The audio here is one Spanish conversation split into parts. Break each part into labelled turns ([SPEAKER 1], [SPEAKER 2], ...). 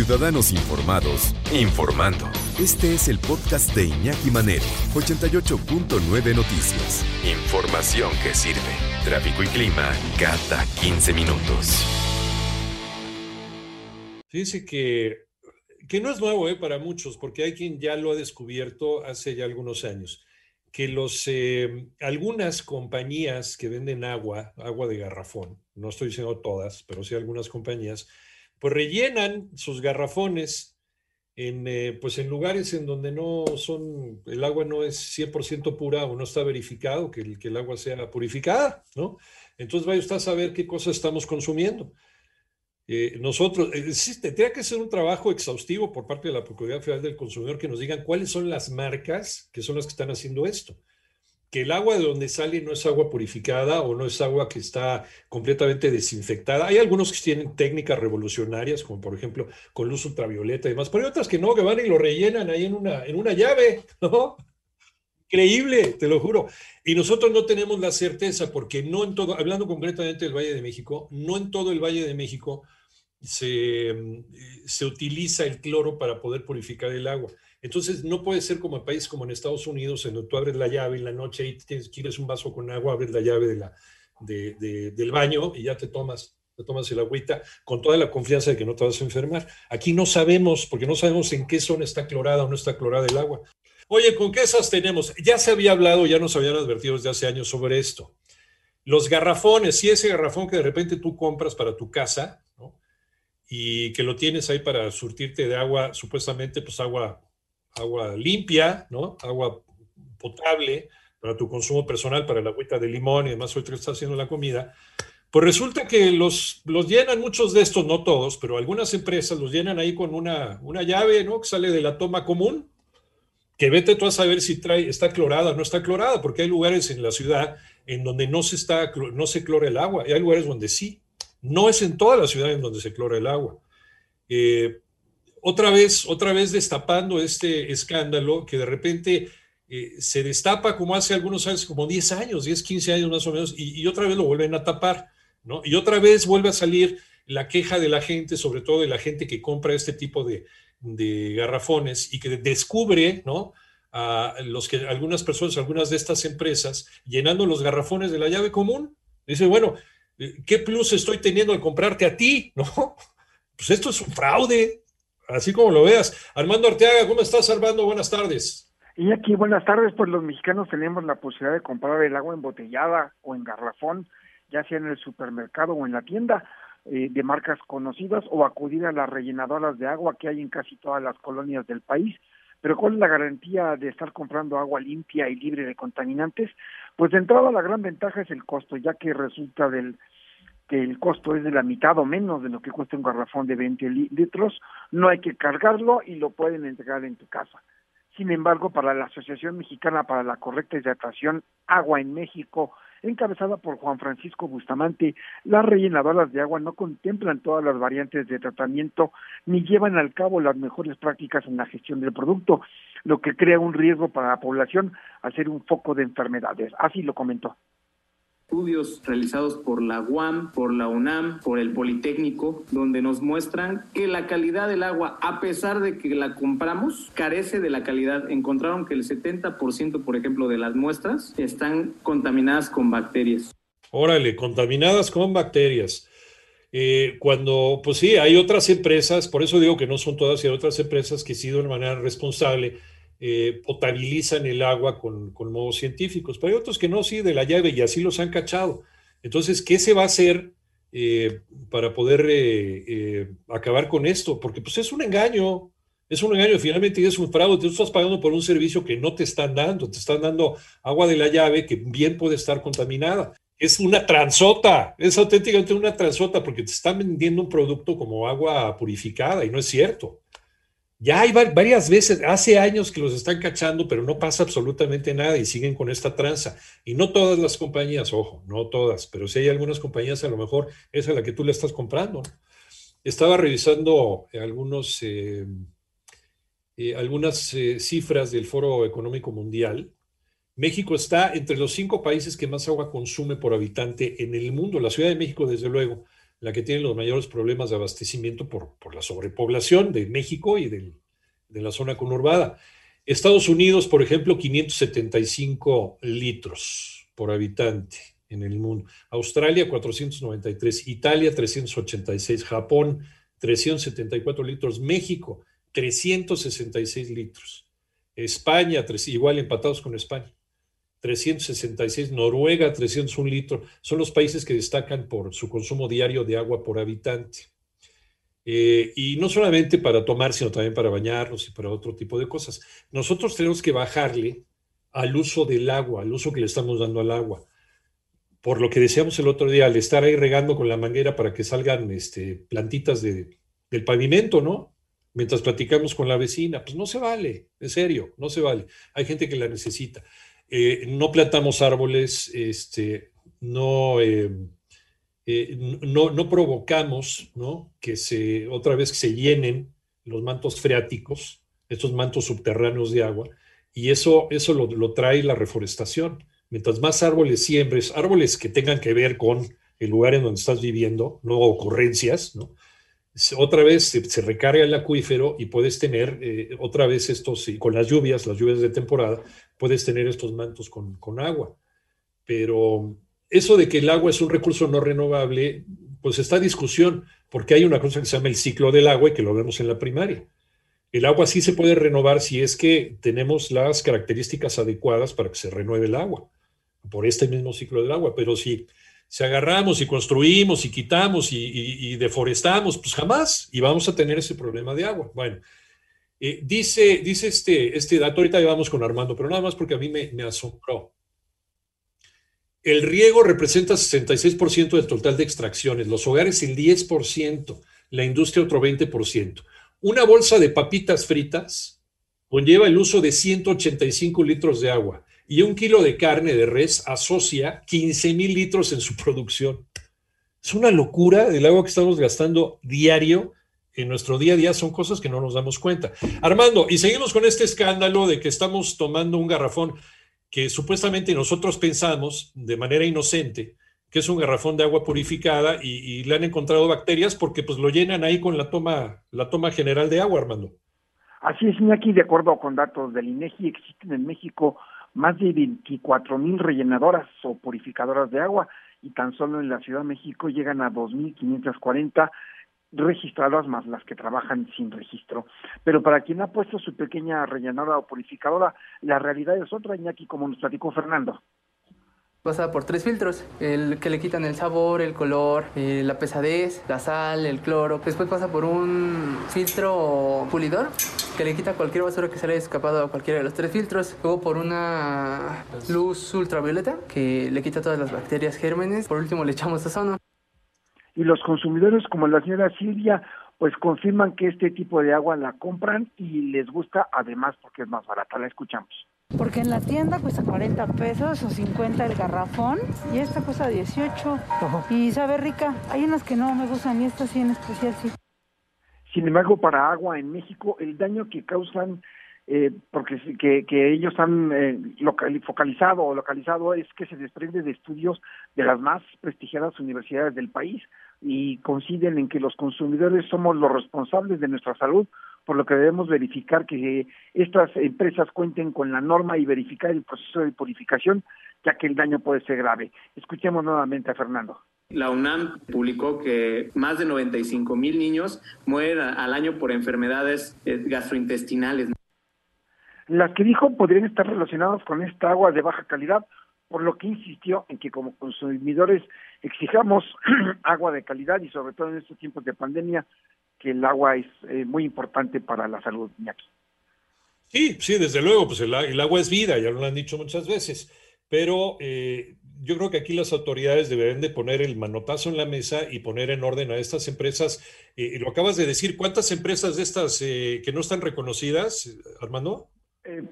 [SPEAKER 1] Ciudadanos Informados, informando. Este es el podcast de Iñaki Manero, 88.9 Noticias. Información que sirve. Tráfico y clima cada 15 minutos.
[SPEAKER 2] Fíjense que, que no es nuevo ¿eh? para muchos, porque hay quien ya lo ha descubierto hace ya algunos años, que los, eh, algunas compañías que venden agua, agua de garrafón, no estoy diciendo todas, pero sí algunas compañías, pues rellenan sus garrafones en, eh, pues en lugares en donde no son, el agua no es 100% pura o no está verificado que el, que el agua sea purificada, ¿no? Entonces vaya usted a saber qué cosas estamos consumiendo. Eh, nosotros, existe, tendría que ser un trabajo exhaustivo por parte de la Procuraduría Federal del Consumidor que nos digan cuáles son las marcas que son las que están haciendo esto que el agua de donde sale no es agua purificada o no es agua que está completamente desinfectada. Hay algunos que tienen técnicas revolucionarias, como por ejemplo con luz ultravioleta y demás, pero hay otras que no, que van y lo rellenan ahí en una, en una llave, ¿no? Increíble, te lo juro. Y nosotros no tenemos la certeza, porque no en todo, hablando concretamente del Valle de México, no en todo el Valle de México se, se utiliza el cloro para poder purificar el agua. Entonces, no puede ser como en países como en Estados Unidos, en donde tú abres la llave en la noche y tienes, quieres un vaso con agua, abres la llave de la, de, del baño y ya te tomas, te tomas el agüita con toda la confianza de que no te vas a enfermar. Aquí no sabemos, porque no sabemos en qué zona está clorada o no está clorada el agua. Oye, ¿con qué esas tenemos? Ya se había hablado, ya nos habían advertido desde hace años sobre esto. Los garrafones, si ese garrafón que de repente tú compras para tu casa, ¿no? Y que lo tienes ahí para surtirte de agua, supuestamente, pues agua agua limpia, ¿no? Agua potable para tu consumo personal, para la agüita de limón y demás, otro que está haciendo la comida. Pues resulta que los, los llenan muchos de estos, no todos, pero algunas empresas los llenan ahí con una, una llave, ¿no? Que sale de la toma común, que vete tú a saber si trae, está clorada o no está clorada, porque hay lugares en la ciudad en donde no se, está, no se clora el agua, y hay lugares donde sí. No es en toda la ciudad en donde se clora el agua. Eh, otra vez, otra vez destapando este escándalo que de repente eh, se destapa como hace algunos años, como 10 años, 10, 15 años más o menos, y, otra vez lo vuelven a tapar, ¿no? Y otra vez vuelve a salir la queja de la gente, sobre todo de la gente que compra este tipo de, garrafones y que descubre, ¿no? A los que algunas personas, algunas de estas empresas, llenando los garrafones de la llave común. Dice, bueno, eh, ¿qué plus estoy teniendo al comprarte a ti? ¿No? Pues esto es un fraude, así como lo veas. Armando Arteaga, ¿cómo estás, Armando? Buenas tardes.
[SPEAKER 3] Y aquí, buenas tardes, pues los mexicanos tenemos la posibilidad de comprar el agua embotellada o en garrafón, ya sea en el supermercado o en la tienda eh, de marcas conocidas o acudir a las rellenadoras de agua que hay en casi todas las colonias del país. Pero ¿cuál es la garantía de estar comprando agua limpia y libre de contaminantes? Pues de entrada la gran ventaja es el costo, ya que resulta del que el costo es de la mitad o menos de lo que cuesta un garrafón de 20 litros, no hay que cargarlo y lo pueden entregar en tu casa. Sin embargo, para la Asociación Mexicana para la Correcta Hidratación Agua en México, encabezada por Juan Francisco Bustamante, las rellenadoras de agua no contemplan todas las variantes de tratamiento ni llevan al cabo las mejores prácticas en la gestión del producto, lo que crea un riesgo para la población al ser un foco de enfermedades. Así lo comentó
[SPEAKER 4] estudios realizados por la UAM, por la UNAM, por el Politécnico, donde nos muestran que la calidad del agua, a pesar de que la compramos, carece de la calidad. Encontraron que el 70%, por ejemplo, de las muestras están contaminadas con bacterias.
[SPEAKER 2] Órale, contaminadas con bacterias. Eh, cuando, pues sí, hay otras empresas, por eso digo que no son todas, y hay otras empresas que sí de una manera responsable eh, potabilizan el agua con, modos científicos, pero hay otros que no, sí, de la llave y así los han cachado. Entonces, ¿qué se va a hacer eh, para poder eh, acabar con esto? Porque pues es un engaño, es un engaño, finalmente es un fraude, tú estás pagando por un servicio que no te están dando, te están dando agua de la llave que bien puede estar contaminada. Es una transota, es auténticamente una transota porque te están vendiendo un producto como agua purificada y no es cierto. Ya hay varias veces, hace años que los están cachando, pero no pasa absolutamente nada y siguen con esta tranza. Y no todas las compañías, ojo, no todas, pero sí hay algunas compañías, a lo mejor es a la que tú le estás comprando. Estaba revisando algunos, eh, eh, algunas eh, cifras del Foro Económico Mundial. México está entre los cinco países que más agua consume por habitante en el mundo. La Ciudad de México, desde luego, la que tiene los mayores problemas de abastecimiento por, por la sobrepoblación de México y de la zona conurbada. Estados Unidos, por ejemplo, 575 litros por habitante en el mundo. Australia, 493. Italia, 386. Japón, 374 litros. México, 366 litros. España, igual empatados con España. 366, Noruega 301 litros, son los países que destacan por su consumo diario de agua por habitante. Eh, y no solamente para tomar, sino también para bañarnos y para otro tipo de cosas. Nosotros tenemos que bajarle al uso del agua, al uso que le estamos dando al agua. Por lo que decíamos el otro día, al estar ahí regando con la manguera para que salgan este, plantitas de, del pavimento, ¿no? Mientras platicamos con la vecina, pues no se vale, en serio, no se vale. Hay gente que la necesita. Eh, no plantamos árboles, este, no, eh, eh, no, no, provocamos que se, otra vez se llenen los mantos freáticos, estos mantos subterráneos de agua, y eso, eso lo, lo trae la reforestación. Mientras más árboles siembres, árboles que tengan que ver con el lugar en donde estás viviendo, no ocurrencias, ¿no? Otra vez se, recarga el acuífero y puedes tener eh, otra vez estos, con las lluvias, las lluvias de temporada, puedes tener estos mantos con, agua. Pero eso de que el agua es un recurso no renovable, pues está discusión, porque hay una cosa que se llama el ciclo del agua y que lo vemos en la primaria. El agua sí se puede renovar si es que tenemos las características adecuadas para que se renueve el agua, por este mismo ciclo del agua, pero si si agarramos y construimos y quitamos y, deforestamos, pues jamás, y vamos a tener ese problema de agua. Bueno, eh, dice, dice este, este dato, ahorita vamos con Armando, pero nada más porque a mí me, me asombró. El riego representa 66% del total de extracciones, los hogares el 10%, la industria otro 20%. Una bolsa de papitas fritas conlleva el uso de 185 litros de agua y un kilo de carne de res asocia 15 mil litros en su producción. Es una locura el agua que estamos gastando diario en nuestro día a día, son cosas que no nos damos cuenta. Armando, y seguimos con este escándalo de que estamos tomando un garrafón que supuestamente nosotros pensamos de manera inocente que es un garrafón de agua purificada y, le han encontrado bacterias porque pues lo llenan ahí con la toma, la toma general de agua, Armando.
[SPEAKER 3] Así es, aquí de acuerdo con datos del INEGI, existen en México más de 24 mil rellenadoras o purificadoras de agua y tan solo en la Ciudad de México llegan a 2.540 registradas más las que trabajan sin registro. Pero para quien ha puesto su pequeña rellenadora o purificadora, la realidad es otra, Iñaki, como nos platicó Fernando
[SPEAKER 5] pasa por tres filtros, el que le quitan el sabor, el color, eh, la pesadez, la sal, el cloro. Después pasa por un filtro pulidor que le quita cualquier basura que se le haya escapado a cualquiera de los tres filtros. Luego por una luz ultravioleta que le quita todas las bacterias gérmenes. Por último le echamos ozono.
[SPEAKER 3] Y los consumidores como la señora Silvia pues confirman que este tipo de agua la compran y les gusta además porque es más barata. La escuchamos.
[SPEAKER 6] Porque en la tienda cuesta 40 pesos o 50 el garrafón y esta cuesta 18 y sabe rica. Hay unas que no me gustan y esta sí en especial sí.
[SPEAKER 3] Sin embargo, para agua en México, el daño que causan, eh, porque que, que ellos han eh, focalizado o localizado es que se desprende de estudios de las más prestigiadas universidades del país y coinciden en que los consumidores somos los responsables de nuestra salud por lo que debemos verificar que estas empresas cuenten con la norma y verificar el proceso de purificación, ya que el daño puede ser grave. Escuchemos nuevamente a Fernando.
[SPEAKER 4] La UNAM publicó que más de 95 mil niños mueren al año por enfermedades eh, gastrointestinales.
[SPEAKER 3] Las que dijo podrían estar relacionadas con esta agua de baja calidad, por lo que insistió en que como consumidores exijamos agua de calidad y sobre todo en estos tiempos de pandemia que el agua es eh, muy importante para la salud, Iñaki.
[SPEAKER 2] Sí, sí, desde luego, pues el, agua es vida, ya lo han dicho muchas veces, pero eh, yo creo que aquí las autoridades deberían de poner el manotazo en la mesa y poner en orden a estas empresas. Eh, lo acabas de decir, ¿cuántas empresas de estas que no están reconocidas, Armando?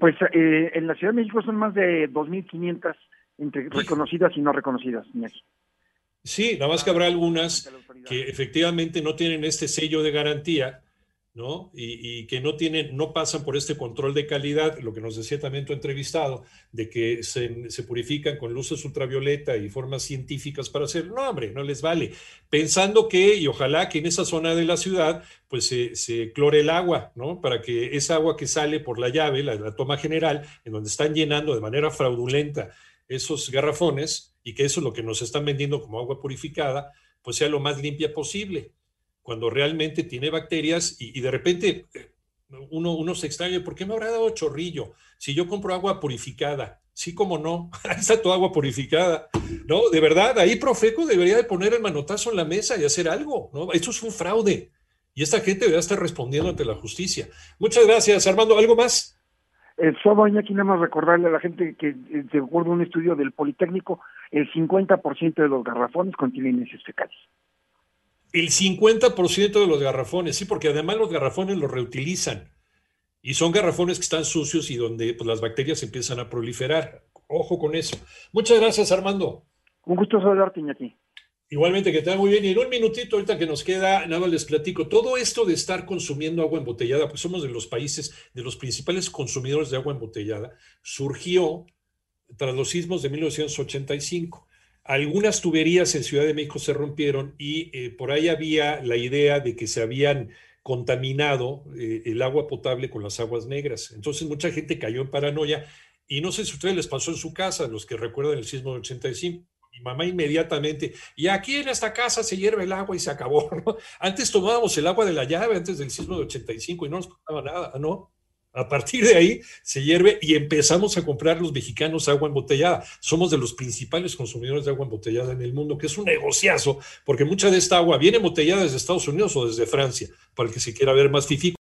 [SPEAKER 3] pues en la Ciudad de México son más de 2.500 entre reconocidas y no reconocidas, Iñaki.
[SPEAKER 2] Sí, nada más que habrá algunas que efectivamente no tienen este sello de garantía, ¿no? Y, que no tienen, no pasan por este control de calidad, lo que nos decía también tu entrevistado, de que se, se, purifican con luces ultravioleta y formas científicas para hacerlo. No, hombre, no les vale. Pensando que, y ojalá que en esa zona de la ciudad, pues se, se clore el agua, ¿no? Para que esa agua que sale por la llave, la, la toma general, en donde están llenando de manera fraudulenta esos garrafones, y que eso es lo que nos están vendiendo como agua purificada, pues sea lo más limpia posible cuando realmente tiene bacterias y, de repente eh, uno, uno se extraña, ¿por qué me habrá dado chorrillo? Si yo compro agua purificada, sí como no, ahí está tu agua purificada, ¿no? De verdad, ahí Profeco debería de poner el manotazo en la mesa y hacer algo, ¿no? Esto es un fraude y esta gente debería estar respondiendo ante la justicia. Muchas gracias, Armando. ¿Algo más?
[SPEAKER 3] Eh, solo aquí nada más recordarle a la gente que, eh, de acuerdo a un estudio del Politécnico, el 50% de los garrafones contienen heces fecales.
[SPEAKER 2] El 50% de los garrafones, sí, porque además los garrafones los reutilizan. Y son garrafones que están sucios y donde pues, las bacterias empiezan a proliferar. Ojo con eso. Muchas gracias, Armando.
[SPEAKER 3] Un gusto saludarte, Iñaki.
[SPEAKER 2] Igualmente, que te va muy bien. Y en un minutito, ahorita que nos queda, nada les platico. Todo esto de estar consumiendo agua embotellada, pues somos de los países, de los principales consumidores de agua embotellada, surgió tras los sismos de 1985. Algunas tuberías en Ciudad de México se rompieron y eh, por ahí había la idea de que se habían contaminado eh, el agua potable con las aguas negras. Entonces mucha gente cayó en paranoia y no sé si a ustedes les pasó en su casa, los que recuerdan el sismo del 85. Mamá inmediatamente, y aquí en esta casa se hierve el agua y se acabó. Antes tomábamos el agua de la llave antes del sismo del 85 y no nos costaba nada, ¿no? A partir de ahí se hierve y empezamos a comprar los mexicanos agua embotellada. Somos de los principales consumidores de agua embotellada en el mundo, que es un negociazo, porque mucha de esta agua viene embotellada desde Estados Unidos o desde Francia, para el que se quiera ver más fifí.